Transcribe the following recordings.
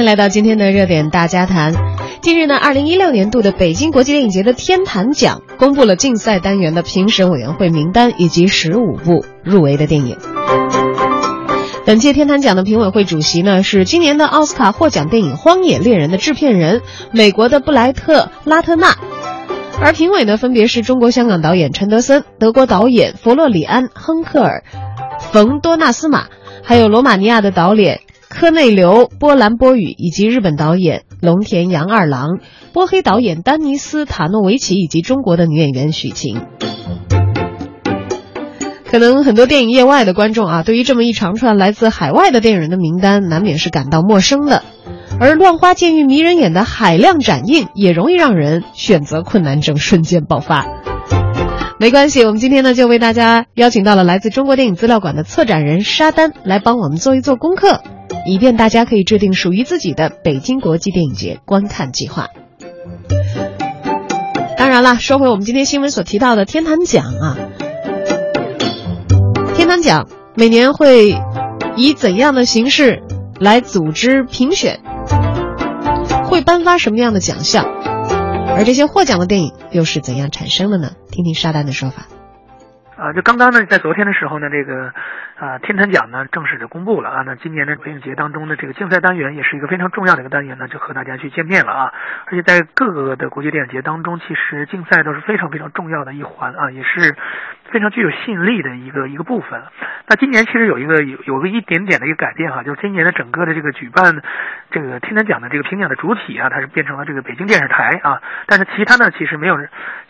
迎来到今天的热点大家谈。近日呢，二零一六年度的北京国际电影节的天坛奖公布了竞赛单元的评审委员会名单以及十五部入围的电影。本届天坛奖的评委会主席呢是今年的奥斯卡获奖电影《荒野猎人》的制片人，美国的布莱特·拉特纳。而评委呢分别是中国香港导演陈德森、德国导演弗洛里安·亨克尔、冯多纳斯马，还有罗马尼亚的导演。科内流·波兰波语以及日本导演龙田洋二郎、波黑导演丹尼斯·塔诺维奇以及中国的女演员许晴。可能很多电影业外的观众啊，对于这么一长串来自海外的电影人的名单，难免是感到陌生的。而乱花渐欲迷人眼的海量展映，也容易让人选择困难症瞬间爆发。没关系，我们今天呢就为大家邀请到了来自中国电影资料馆的策展人沙丹来帮我们做一做功课。以便大家可以制定属于自己的北京国际电影节观看计划。当然了，说回我们今天新闻所提到的天坛奖啊，天坛奖每年会以怎样的形式来组织评选？会颁发什么样的奖项？而这些获奖的电影又是怎样产生的呢？听听沙丹的说法。啊，就刚刚呢，在昨天的时候呢，这个。啊，天坛奖呢正式的公布了啊，那今年的电影节当中的这个竞赛单元也是一个非常重要的一个单元呢，就和大家去见面了啊。而且在各个的国际电影节当中，其实竞赛都是非常非常重要的一环啊，也是非常具有吸引力的一个一个部分。那今年其实有一个有有个一点点的一个改变哈，就是今年的整个的这个举办这个天坛奖的这个评奖的主体啊，它是变成了这个北京电视台啊，但是其他呢其实没有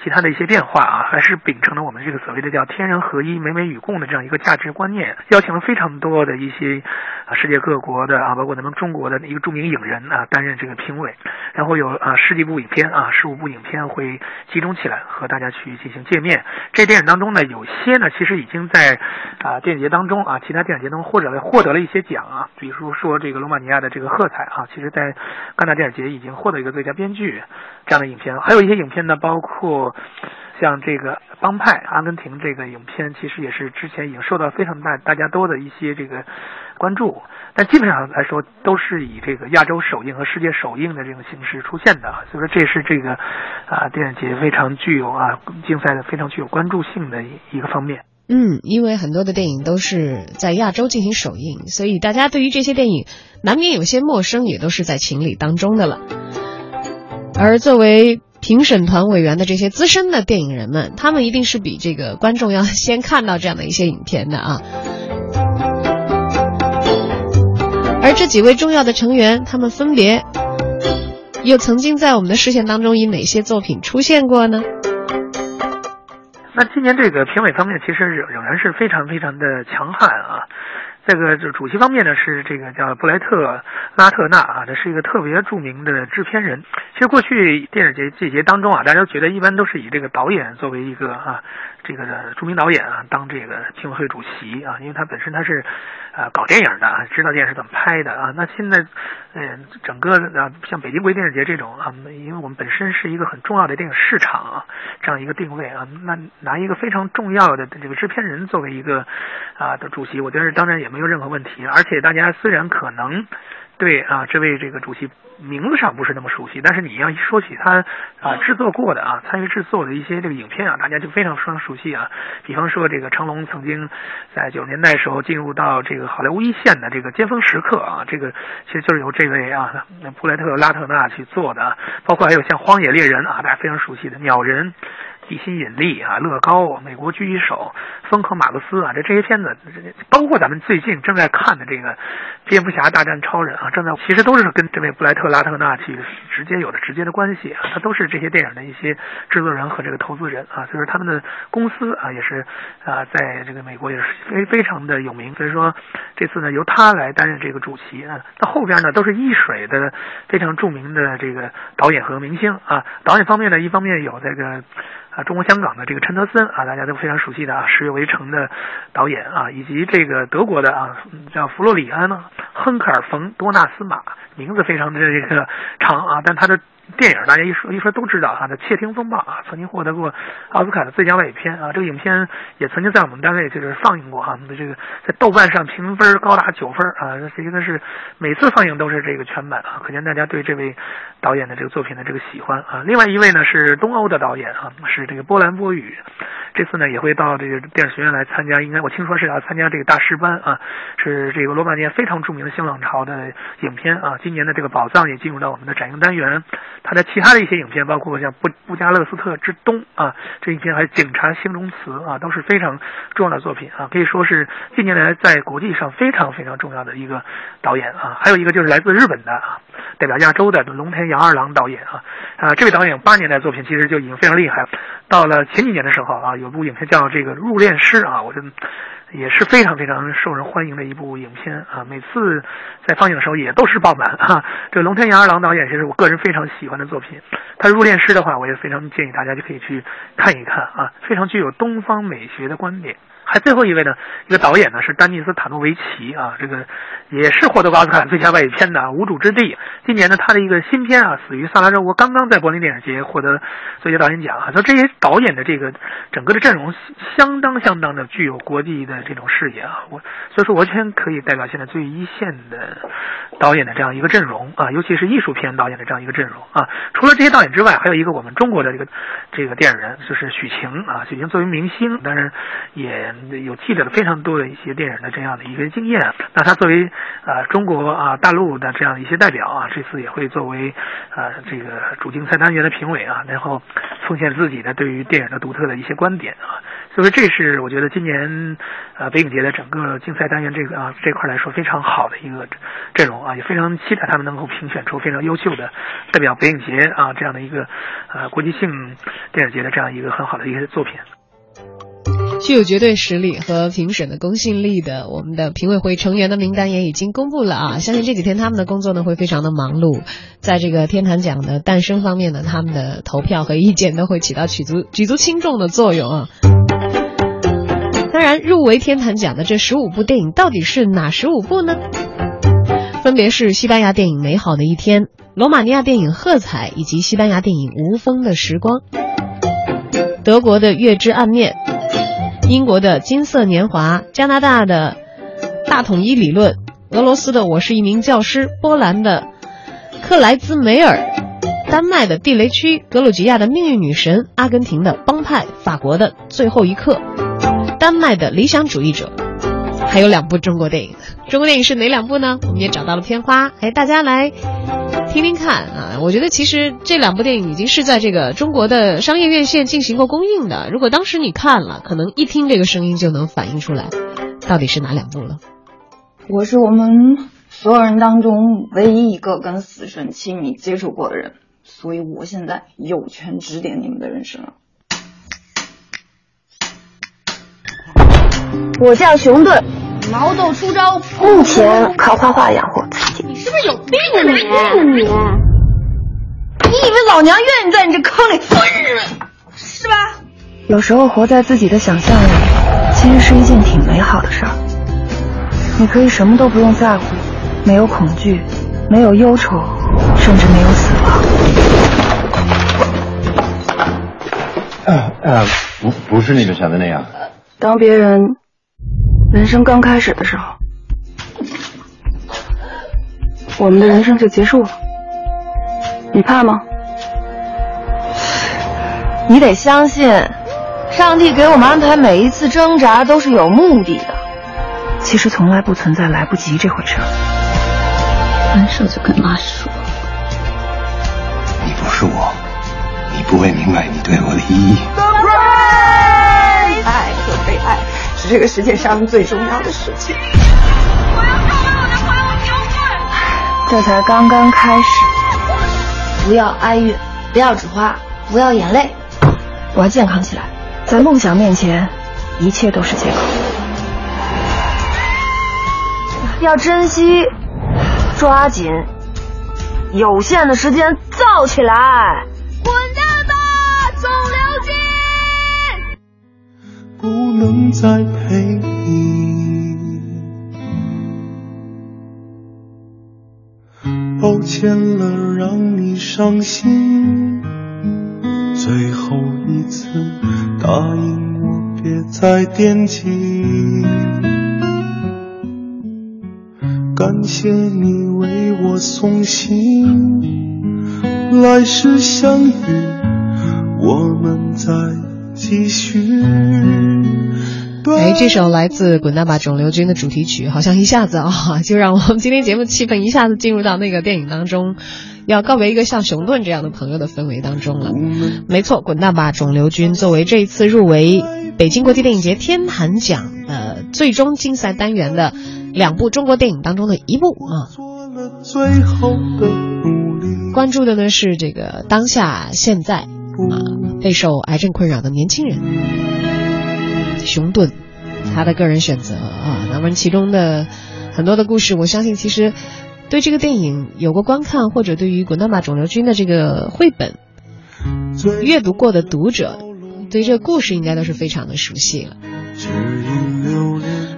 其他的一些变化啊，还是秉承了我们这个所谓的叫天人合一、美美与共的这样一个价值观念。邀请了非常多的一些啊世界各国的啊，包括咱们中国的一个著名影人啊担任这个评委，然后有啊十几部影片啊十五部影片会集中起来和大家去进行见面。这电影当中呢，有些呢其实已经在啊电影节当中啊其他电影节当中或者获得了一些奖啊，比如说这个罗马尼亚的这个喝彩啊，其实在戛纳电影节已经获得一个最佳编剧这样的影片，还有一些影片呢，包括。像这个帮派阿根廷这个影片，其实也是之前已经受到非常大大家多的一些这个关注，但基本上来说都是以这个亚洲首映和世界首映的这种形式出现的，所以说这是这个啊电影节非常具有啊竞赛的非常具有关注性的一个方面。嗯，因为很多的电影都是在亚洲进行首映，所以大家对于这些电影难免有些陌生，也都是在情理当中的了。而作为评审团委员的这些资深的电影人们，他们一定是比这个观众要先看到这样的一些影片的啊。而这几位重要的成员，他们分别又曾经在我们的视线当中以哪些作品出现过呢？那今年这个评委方面，其实仍仍然是非常非常的强悍啊。这个就主席方面呢，是这个叫布莱特拉特纳啊，这是一个特别著名的制片人。其实过去电影节季节当中啊，大家都觉得一般都是以这个导演作为一个啊。这个著名导演啊，当这个评委会主席啊，因为他本身他是，呃，搞电影的，知道电影是怎么拍的啊。那现在，嗯，整个啊，像北京国际电影节这种啊，因为我们本身是一个很重要的电影市场啊，这样一个定位啊，那拿一个非常重要的这个制片人作为一个啊的主席，我觉得当然也没有任何问题。而且大家虽然可能。对啊，这位这个主席名字上不是那么熟悉，但是你要一说起他啊制作过的啊参与制作的一些这个影片啊，大家就非常非常熟悉啊。比方说这个成龙曾经在九十年代时候进入到这个好莱坞一线的这个尖峰时刻啊，这个其实就是由这位啊布莱特拉特纳去做的，包括还有像《荒野猎人》啊，大家非常熟悉的《鸟人》。地心引力啊，乐高，美国狙击手，风和马克思啊，这这些片子，包括咱们最近正在看的这个蝙蝠侠大战超人啊，正在其实都是跟这位布莱特拉特纳去直接有着直接的关系啊，他都是这些电影的一些制作人和这个投资人啊，所以说他们的公司啊也是啊在这个美国也是非非常的有名，所以说这次呢由他来担任这个主席啊，那后边呢都是一水的非常著名的这个导演和明星啊，导演方面呢一方面有这个。啊，中国香港的这个陈德森啊，大家都非常熟悉的啊，《十月围城》的导演啊，以及这个德国的啊，叫弗洛里安·亨克尔·冯多纳斯马，名字非常的这个长啊，但他的电影大家一说一说都知道哈，那《窃听风暴》啊，曾经获得过奥斯卡的最佳外语片啊。这个影片也曾经在我们单位就是放映过哈，的这个在豆瓣上评分高达九分啊，这应该是每次放映都是这个全满啊，可见大家对这位导演的这个作品的这个喜欢啊。另外一位呢是东欧的导演啊，是这个波兰波语，这次呢也会到这个电影学院来参加，应该我听说是要参加这个大师班啊，是这个罗马尼亚非常著名的新浪潮的影片啊。今年的这个宝藏也进入到我们的展映单元。他的其他的一些影片，包括像《布布加勒斯特之冬》啊，这一片还有《警察形容词》啊，都是非常重要的作品啊，可以说是近年来在国际上非常非常重要的一个导演啊。还有一个就是来自日本的啊，代表亚洲的龙田洋二郎导演啊，啊，这位导演八年代作品其实就已经非常厉害了。到了前几年的时候啊，有部影片叫这个《入殓师》啊，我就。也是非常非常受人欢迎的一部影片啊！每次在放映的时候也都是爆满啊。这龙天杨二郎导演其实我个人非常喜欢的作品，他入殓师的话，我也非常建议大家就可以去看一看啊，非常具有东方美学的观点。还最后一位呢，一个导演呢是丹尼斯塔诺维奇啊，这个也是获得奥斯卡最佳外语片的《无主之地》。今年呢，他的一个新片啊，《死于萨拉热窝》刚刚在柏林电影节获得最佳导演奖啊。说这些导演的这个整个的阵容相当相当的具有国际的这种视野啊，我所以说完全可以代表现在最一线的导演的这样一个阵容啊，尤其是艺术片导演的这样一个阵容啊。除了这些导演之外，还有一个我们中国的这个这个电影人，就是许晴啊。许晴作为明星，当然也。有记者的非常多的一些电影的这样的一个经验，那他作为呃中国啊大陆的这样一些代表啊，这次也会作为呃这个主竞赛单元的评委啊，然后奉献自己的对于电影的独特的一些观点啊，所以这是我觉得今年呃北影节的整个竞赛单元这个啊这块来说非常好的一个阵容啊，也非常期待他们能够评选出非常优秀的代表北影节啊这样的一个呃国际性电影节的这样一个很好的一些作品。具有绝对实力和评审的公信力的，我们的评委会成员的名单也已经公布了啊！相信这几天他们的工作呢会非常的忙碌，在这个天坛奖的诞生方面呢，他们的投票和意见都会起到举足举足轻重的作用啊！当然，入围天坛奖的这十五部电影到底是哪十五部呢？分别是西班牙电影《美好的一天》、罗马尼亚电影《喝彩》以及西班牙电影《无风的时光》、德国的《月之暗面》。英国的金色年华，加拿大的大统一理论，俄罗斯的我是一名教师，波兰的克莱兹梅尔，丹麦的地雷区，格鲁吉亚的命运女神，阿根廷的帮派，法国的最后一刻，丹麦的理想主义者，还有两部中国电影。中国电影是哪两部呢？我们也找到了片花，哎，大家来。听听看啊，我觉得其实这两部电影已经是在这个中国的商业院线进行过公映的。如果当时你看了，可能一听这个声音就能反映出来，到底是哪两部了。我是我们所有人当中唯一一个跟死神亲密接触过的人，所以我现在有权指点你们的人生了。我叫熊顿，毛豆出招，目前靠画画养活是不是有病啊你？你，你以为老娘愿意在你这坑里钻是吧？有时候活在自己的想象里，其实是一件挺美好的事儿。你可以什么都不用在乎，没有恐惧，没有忧愁，甚至没有死亡。呃呃，不不是你们想的那样。当别人人生刚开始的时候。我们的人生就结束了，你怕吗？你得相信，上帝给我们安排每一次挣扎都是有目的的。其实从来不存在来不及这回事。分手就跟妈说。你不是我，你不会明白你对我的意义。爱和被爱是这个世界上最重要的事情。这才刚刚开始，不要哀怨，不要纸花，不要眼泪，我要健康起来。在梦想面前，一切都是借口。要珍惜，抓紧，有限的时间造起来。滚蛋吧，肿瘤君！不能再陪你。欠了，让你伤心。最后一次答应我，别再惦记。感谢你为我送行，来世相遇，我们再继续。哎，这首来自《滚蛋吧，肿瘤君》的主题曲，好像一下子啊，就让我们今天节目气氛一下子进入到那个电影当中，要告别一个像熊顿这样的朋友的氛围当中了。没错，《滚蛋吧，肿瘤君》作为这一次入围北京国际电影节天坛奖的最终竞赛单元的两部中国电影当中的一部啊。关注的呢是这个当下现在啊备受癌症困扰的年轻人。熊顿，他的个人选择啊，那么其中的很多的故事，我相信其实对这个电影有过观看，或者对于《滚蛋吧，肿瘤君》的这个绘本阅读过的读者，对这个故事应该都是非常的熟悉了。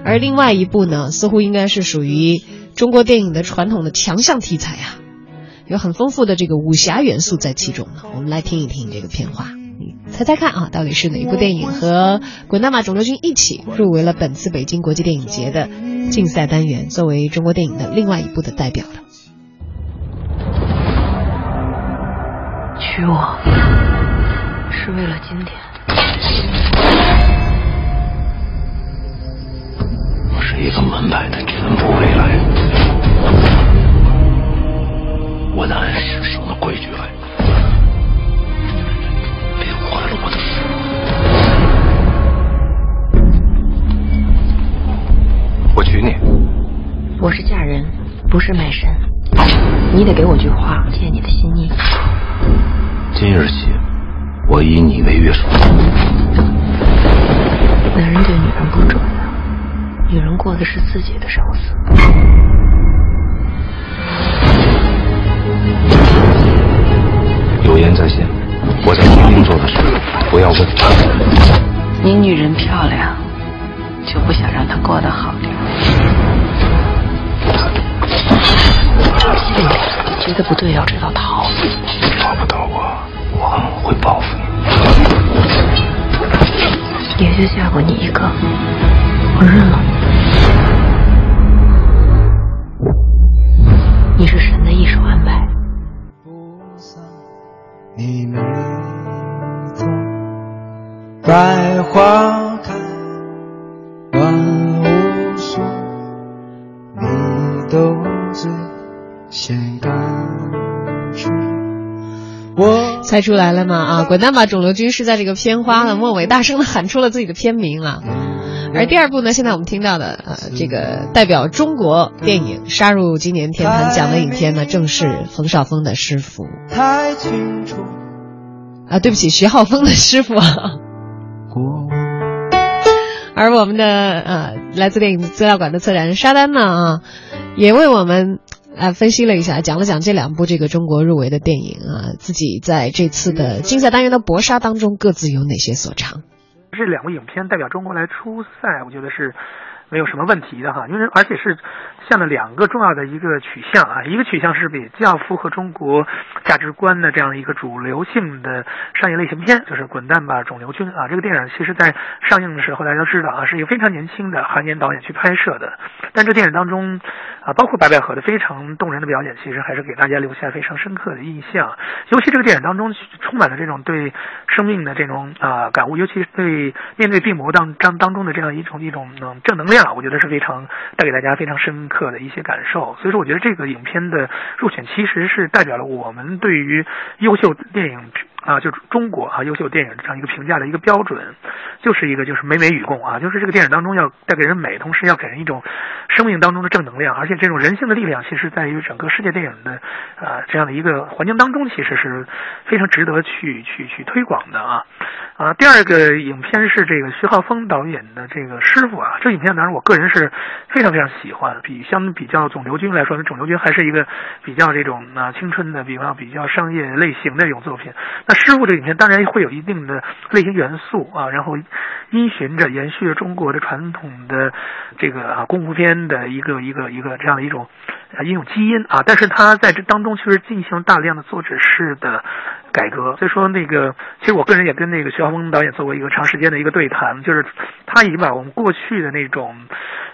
而另外一部呢，似乎应该是属于中国电影的传统的强项题材啊，有很丰富的这个武侠元素在其中呢。我们来听一听这个片花。猜猜看啊，到底是哪一部电影和《滚蛋吧，肿瘤君》一起入围了本次北京国际电影节的竞赛单元，作为中国电影的另外一部的代表了？娶我是为了今天。我是一个门派的全部未来，我的按师生的规矩来。我娶你。我是嫁人，不是卖身。你得给我句话，借你的心意。今日起，我以你为约束。男人对女人不重要，女人过的是自己的生死。有言在先，我在决定做的事，不要问。你女人漂亮。就不想让他过得好点。心里觉得不对，要知道逃。抓不到我，我会报复你。也就嫁过你一个，我认了。你是神猜出来了吗？啊，滚蛋吧，肿瘤君是在这个片花的末尾大声的喊出了自己的片名啊。而第二部呢，现在我们听到的呃，这个代表中国电影杀入今年天坛奖的影片呢，正是冯绍峰的师傅。太清楚。啊，对不起，徐浩峰的师傅。而我们的呃，来自电影资料馆的策展人沙丹呢啊，也为我们。啊，分析了一下，讲了讲这两部这个中国入围的电影啊，自己在这次的竞赛单元的搏杀当中各自有哪些所长？这两部影片代表中国来出赛，我觉得是没有什么问题的哈，因为而且是向了两个重要的一个取向啊，一个取向是比较符合中国价值观的这样一个主流性的商业类型片，就是《滚蛋吧，肿瘤君》啊，这个电影其实在上映的时候大家都知道啊，是一个非常年轻的韩年导演去拍摄的，但这电影当中。啊，包括白百合的非常动人的表演，其实还是给大家留下非常深刻的印象。尤其这个电影当中充满了这种对生命的这种啊感悟，尤其是对面对病魔当当当中的这样一种一种嗯正能量，我觉得是非常带给大家非常深刻的一些感受。所以说，我觉得这个影片的入选其实是代表了我们对于优秀电影。啊，就是中国啊，优秀电影这样一个评价的一个标准，就是一个就是美美与共啊，就是这个电影当中要带给人美，同时要给人一种生命当中的正能量，而且这种人性的力量，其实在于整个世界电影的啊这样的一个环境当中，其实是非常值得去去去推广的啊啊。第二个影片是这个徐浩峰导演的这个师傅啊，这影片当然我个人是非常非常喜欢，比相比较肿瘤君来说，肿瘤君还是一个比较这种啊青春的，比方比较商业类型的一种作品。那师傅这影片当然会有一定的类型元素啊，然后依循着延续着中国的传统的这个啊功夫片的一个一个一个这样的一种啊一种基因啊，但是他在这当中其实进行大量的作者式的改革。所以说那个，其实我个人也跟那个徐浩峰导演做过一个长时间的一个对谈，就是他已经把我们过去的那种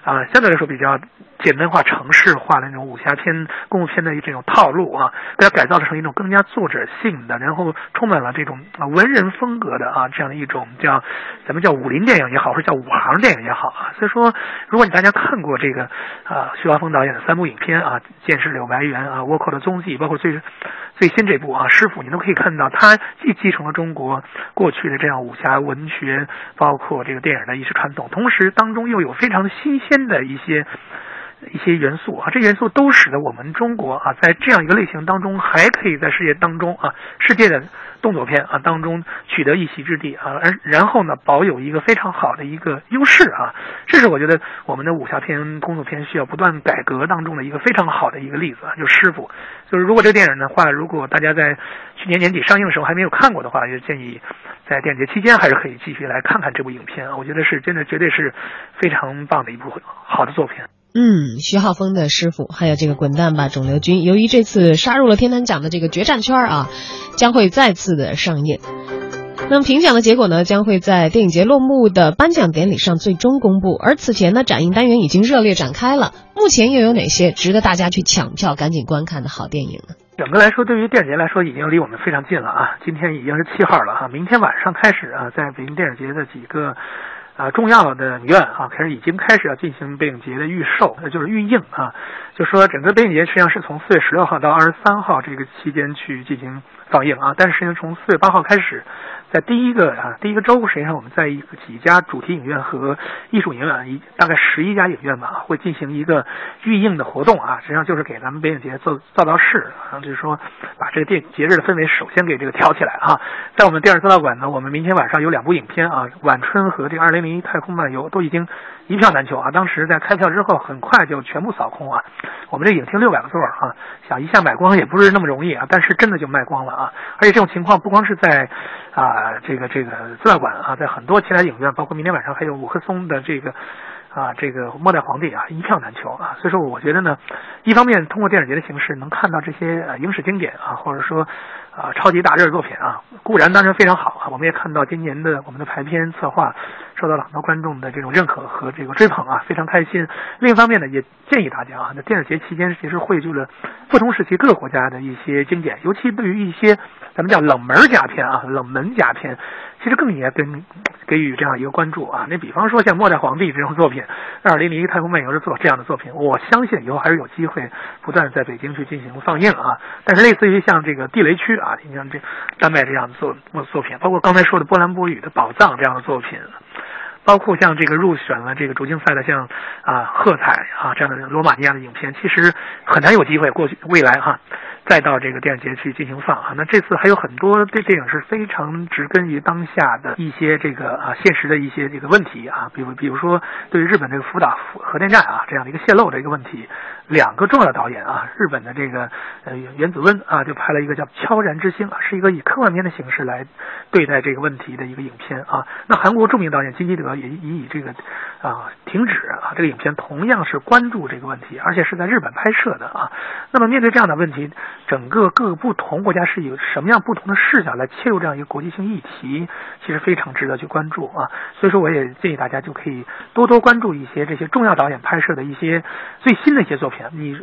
啊相对来说比较。简单化、城市化的那种武侠片、功夫片的这种套路啊，给它改造成一种更加作者性的，然后充满了这种文人风格的啊这样的一种叫咱们叫武林电影也好，或者叫武行电影也好啊。所以说，如果你大家看过这个啊徐浩峰导演的三部影片啊，《剑士柳白猿》啊，《倭寇的踪迹》，包括最最新这部啊《师傅》，你都可以看到，他既继承了中国过去的这样武侠文学，包括这个电影的一些传统，同时当中又有非常新鲜的一些。一些元素啊，这元素都使得我们中国啊，在这样一个类型当中，还可以在世界当中啊，世界的动作片啊当中取得一席之地啊，而然后呢，保有一个非常好的一个优势啊，这是我觉得我们的武侠片、动作片需要不断改革当中的一个非常好的一个例子啊，就是师傅，就是如果这个电影的话，如果大家在去年年底上映的时候还没有看过的话，就建议在电影节期间还是可以继续来看看这部影片啊，我觉得是真的绝对是非常棒的一部好的作品。嗯，徐浩峰的师傅，还有这个滚蛋吧肿瘤君，由于这次杀入了天坛奖的这个决战圈啊，将会再次的上映。那么评奖的结果呢，将会在电影节落幕的颁奖典礼上最终公布。而此前呢，展映单元已经热烈展开了。目前又有哪些值得大家去抢票、赶紧观看的好电影呢？整个来说，对于电影节来说，已经离我们非常近了啊！今天已经是七号了哈，明天晚上开始啊，在北京电影节的几个。啊，重要的影院啊，开始已经开始要进行北影节的预售，那就是预映啊。就说整个北影节实际上是从四月十六号到二十三号这个期间去进行放映啊，但是实际上从四月八号开始。在第一个啊，第一个周，实际上我们在一个几家主题影院和艺术影院，一大概十一家影院吧，会进行一个预映的活动啊。实际上就是给咱们北影节做造造势，啊，就是说把这个电节日的氛围首先给这个挑起来啊。在我们第二资料馆呢，我们明天晚上有两部影片啊，《晚春》和这个《二零零一太空漫游》都已经一票难求啊。当时在开票之后，很快就全部扫空啊。我们这影厅六百个座啊，想一下买光也不是那么容易啊，但是真的就卖光了啊。而且这种情况不光是在啊。这个这个资料馆啊，在很多其他影院，包括明天晚上还有五棵松的这个啊，这个末代皇帝啊，一票难求啊。所以说，我觉得呢，一方面通过电影节的形式能看到这些呃影史经典啊，或者说啊超级大热作品啊，固然当然非常好啊。我们也看到今年的我们的排片策划受到了很多观众的这种认可和这个追捧啊，非常开心。另一方面呢，也建议大家啊，那电影节期间其实汇聚了不同时期各个国家的一些经典，尤其对于一些。咱们叫冷门佳片啊，冷门佳片，其实更应该跟给予这样一个关注啊。那比方说像《末代皇帝》这种作品，《二零零一太空漫游》的做这样的作品，我相信以后还是有机会不断在北京去进行放映啊。但是类似于像这个《地雷区》啊，你像这丹麦这样的作作品，包括刚才说的波兰波语的《宝藏》这样的作品，包括像这个入选了这个主竞赛的像啊《喝彩》啊这样的罗马尼亚的影片，其实很难有机会过去未来哈。再到这个电影节去进行放啊，那这次还有很多这电影是非常植根于当下的一些这个啊现实的一些这个问题啊，比如比如说对于日本这个福岛核电站啊这样的一个泄漏的一个问题，两个重要导演啊，日本的这个呃原子温啊就拍了一个叫《悄然之星》啊，是一个以科幻片的形式来对待这个问题的一个影片啊。那韩国著名导演金基德也也以这个啊停止啊这个影片，同样是关注这个问题，而且是在日本拍摄的啊。那么面对这样的问题。整个各个不同国家是以什么样不同的视角来切入这样一个国际性议题，其实非常值得去关注啊。所以说，我也建议大家就可以多多关注一些这些重要导演拍摄的一些最新的一些作品。你